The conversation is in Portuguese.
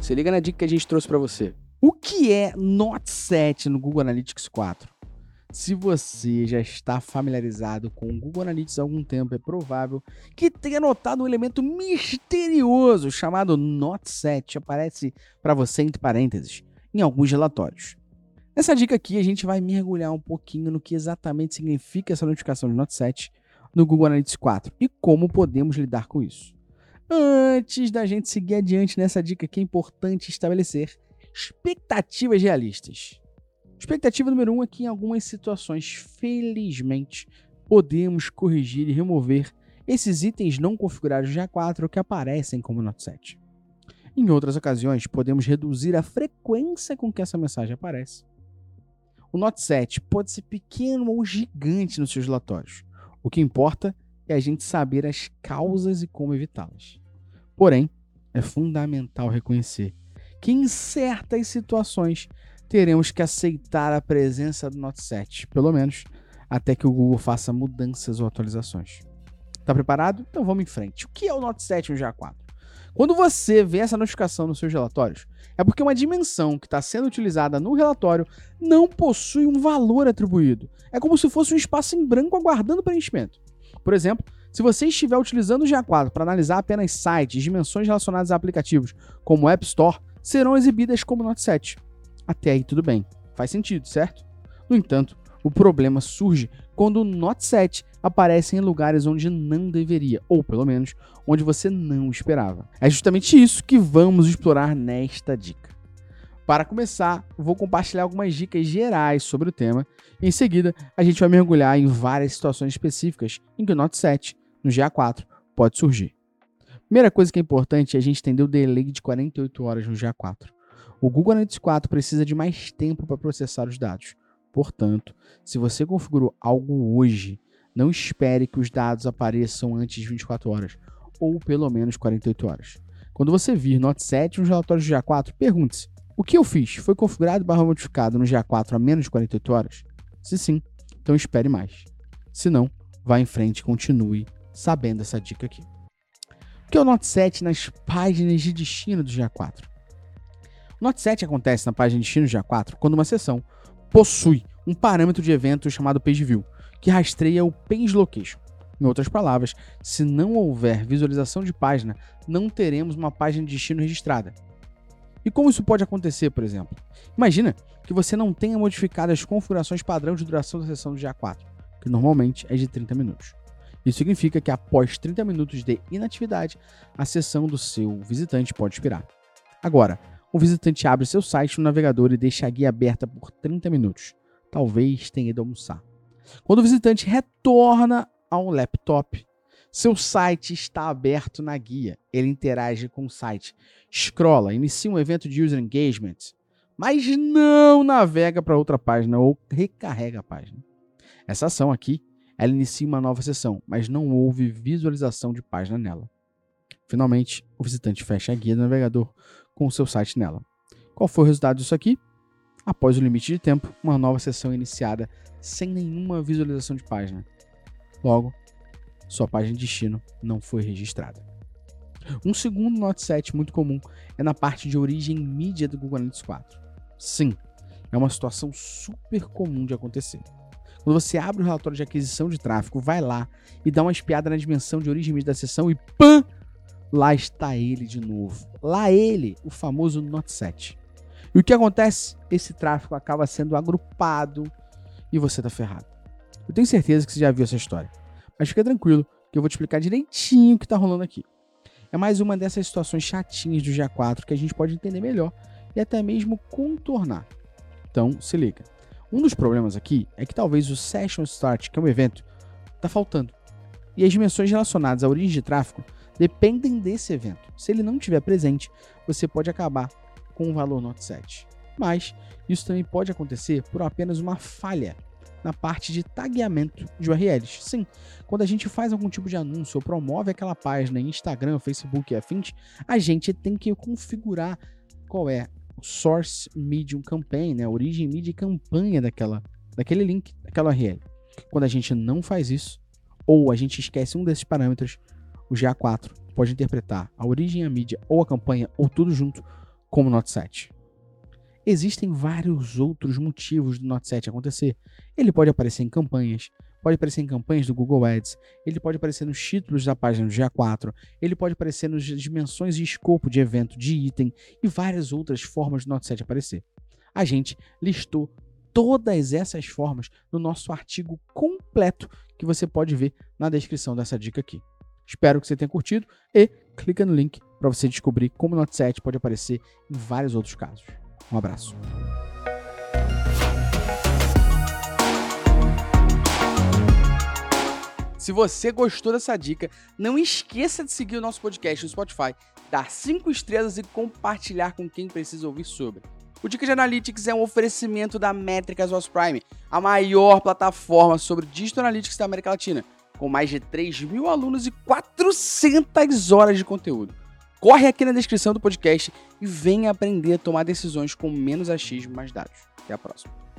Se liga na dica que a gente trouxe para você. O que é Note 7 no Google Analytics 4? Se você já está familiarizado com o Google Analytics há algum tempo, é provável que tenha notado um elemento misterioso chamado Note 7. Aparece para você entre parênteses em alguns relatórios. Nessa dica aqui, a gente vai mergulhar um pouquinho no que exatamente significa essa notificação de Note 7 no Google Analytics 4 e como podemos lidar com isso. Antes da gente seguir adiante nessa dica aqui, é importante estabelecer expectativas realistas. Expectativa número 1 um é que em algumas situações, felizmente, podemos corrigir e remover esses itens não configurados de A4 que aparecem como Note 7. Em outras ocasiões, podemos reduzir a frequência com que essa mensagem aparece. O Note 7 pode ser pequeno ou gigante nos seus relatórios. O que importa é a gente saber as causas e como evitá-las. Porém, é fundamental reconhecer que em certas situações teremos que aceitar a presença do Note 7, pelo menos até que o Google faça mudanças ou atualizações. Tá preparado? Então vamos em frente. O que é o Note 7 no GA4? Quando você vê essa notificação nos seus relatórios, é porque uma dimensão que está sendo utilizada no relatório não possui um valor atribuído. É como se fosse um espaço em branco aguardando preenchimento. Por exemplo, se você estiver utilizando o GA4 para analisar apenas sites, dimensões relacionadas a aplicativos, como o App Store, serão exibidas como Note 7. Até aí tudo bem, faz sentido, certo? No entanto, o problema surge quando o Note 7 aparece em lugares onde não deveria, ou pelo menos onde você não esperava. É justamente isso que vamos explorar nesta dica. Para começar, vou compartilhar algumas dicas gerais sobre o tema e em seguida a gente vai mergulhar em várias situações específicas em que o Note 7 no GA4 pode surgir. Primeira coisa que é importante é a gente entender o delay de 48 horas no GA4. O Google Analytics 4 precisa de mais tempo para processar os dados. Portanto, se você configurou algo hoje, não espere que os dados apareçam antes de 24 horas, ou pelo menos 48 horas. Quando você vir Note 7 nos relatórios do GA4, pergunte-se: o que eu fiz foi configurado barra modificado no GA4 a menos de 48 horas? Se sim, então espere mais. Se não, vá em frente e continue sabendo essa dica aqui. O que o Note 7 nas páginas de destino do GA4? O Note 7 acontece na página de destino do GA4 quando uma sessão possui um parâmetro de evento chamado PageView, que rastreia o Page Location. Em outras palavras, se não houver visualização de página, não teremos uma página de destino registrada. E como isso pode acontecer, por exemplo? Imagina que você não tenha modificado as configurações padrão de duração da sessão do GA4, que normalmente é de 30 minutos. Isso significa que após 30 minutos de inatividade, a sessão do seu visitante pode expirar. Agora, o visitante abre seu site no navegador e deixa a guia aberta por 30 minutos. Talvez tenha ido almoçar. Quando o visitante retorna ao laptop, seu site está aberto na guia. Ele interage com o site, scrolla, inicia um evento de user engagement, mas não navega para outra página ou recarrega a página. Essa ação aqui, ela inicia uma nova sessão, mas não houve visualização de página nela. Finalmente, o visitante fecha a guia do navegador com o seu site nela. Qual foi o resultado disso aqui? Após o limite de tempo, uma nova sessão é iniciada sem nenhuma visualização de página. Logo, sua página de destino não foi registrada. Um segundo Note 7 muito comum é na parte de origem mídia do Google Analytics 4. Sim, é uma situação super comum de acontecer. Quando você abre o relatório de aquisição de tráfego, vai lá e dá uma espiada na dimensão de origem da sessão e PAM! Lá está ele de novo. Lá ele, o famoso Note 7. E o que acontece? Esse tráfego acaba sendo agrupado e você tá ferrado. Eu tenho certeza que você já viu essa história. Mas fica tranquilo que eu vou te explicar direitinho o que tá rolando aqui. É mais uma dessas situações chatinhas do GA4 que a gente pode entender melhor e até mesmo contornar. Então, se liga. Um dos problemas aqui é que talvez o Session Start, que é um evento, tá faltando. E as dimensões relacionadas à origem de tráfego dependem desse evento. Se ele não estiver presente, você pode acabar com o valor Note 7. Mas isso também pode acontecer por apenas uma falha na parte de tagueamento de URLs. Sim, quando a gente faz algum tipo de anúncio ou promove aquela página em Instagram, Facebook e afins, a gente tem que configurar qual é source medium campaign, né, a origem mídia e campanha daquela, daquele link, daquela URL. Quando a gente não faz isso, ou a gente esquece um desses parâmetros, o GA4 pode interpretar a origem, a mídia ou a campanha ou tudo junto como Note 7. Existem vários outros motivos do Note 7 acontecer. Ele pode aparecer em campanhas, pode aparecer em campanhas do Google Ads, ele pode aparecer nos títulos da página do GA4, ele pode aparecer nas dimensões e escopo de evento de item e várias outras formas do Note 7 aparecer. A gente listou todas essas formas no nosso artigo completo que você pode ver na descrição dessa dica aqui. Espero que você tenha curtido e clica no link para você descobrir como o Note 7 pode aparecer em vários outros casos. Um abraço. Se você gostou dessa dica, não esqueça de seguir o nosso podcast no Spotify, dar 5 estrelas e compartilhar com quem precisa ouvir sobre. O Dica de Analytics é um oferecimento da Métricas OS Prime, a maior plataforma sobre Digital Analytics da América Latina, com mais de 3 mil alunos e 400 horas de conteúdo. Corre aqui na descrição do podcast e venha aprender a tomar decisões com menos achismo e mais dados. Até a próxima.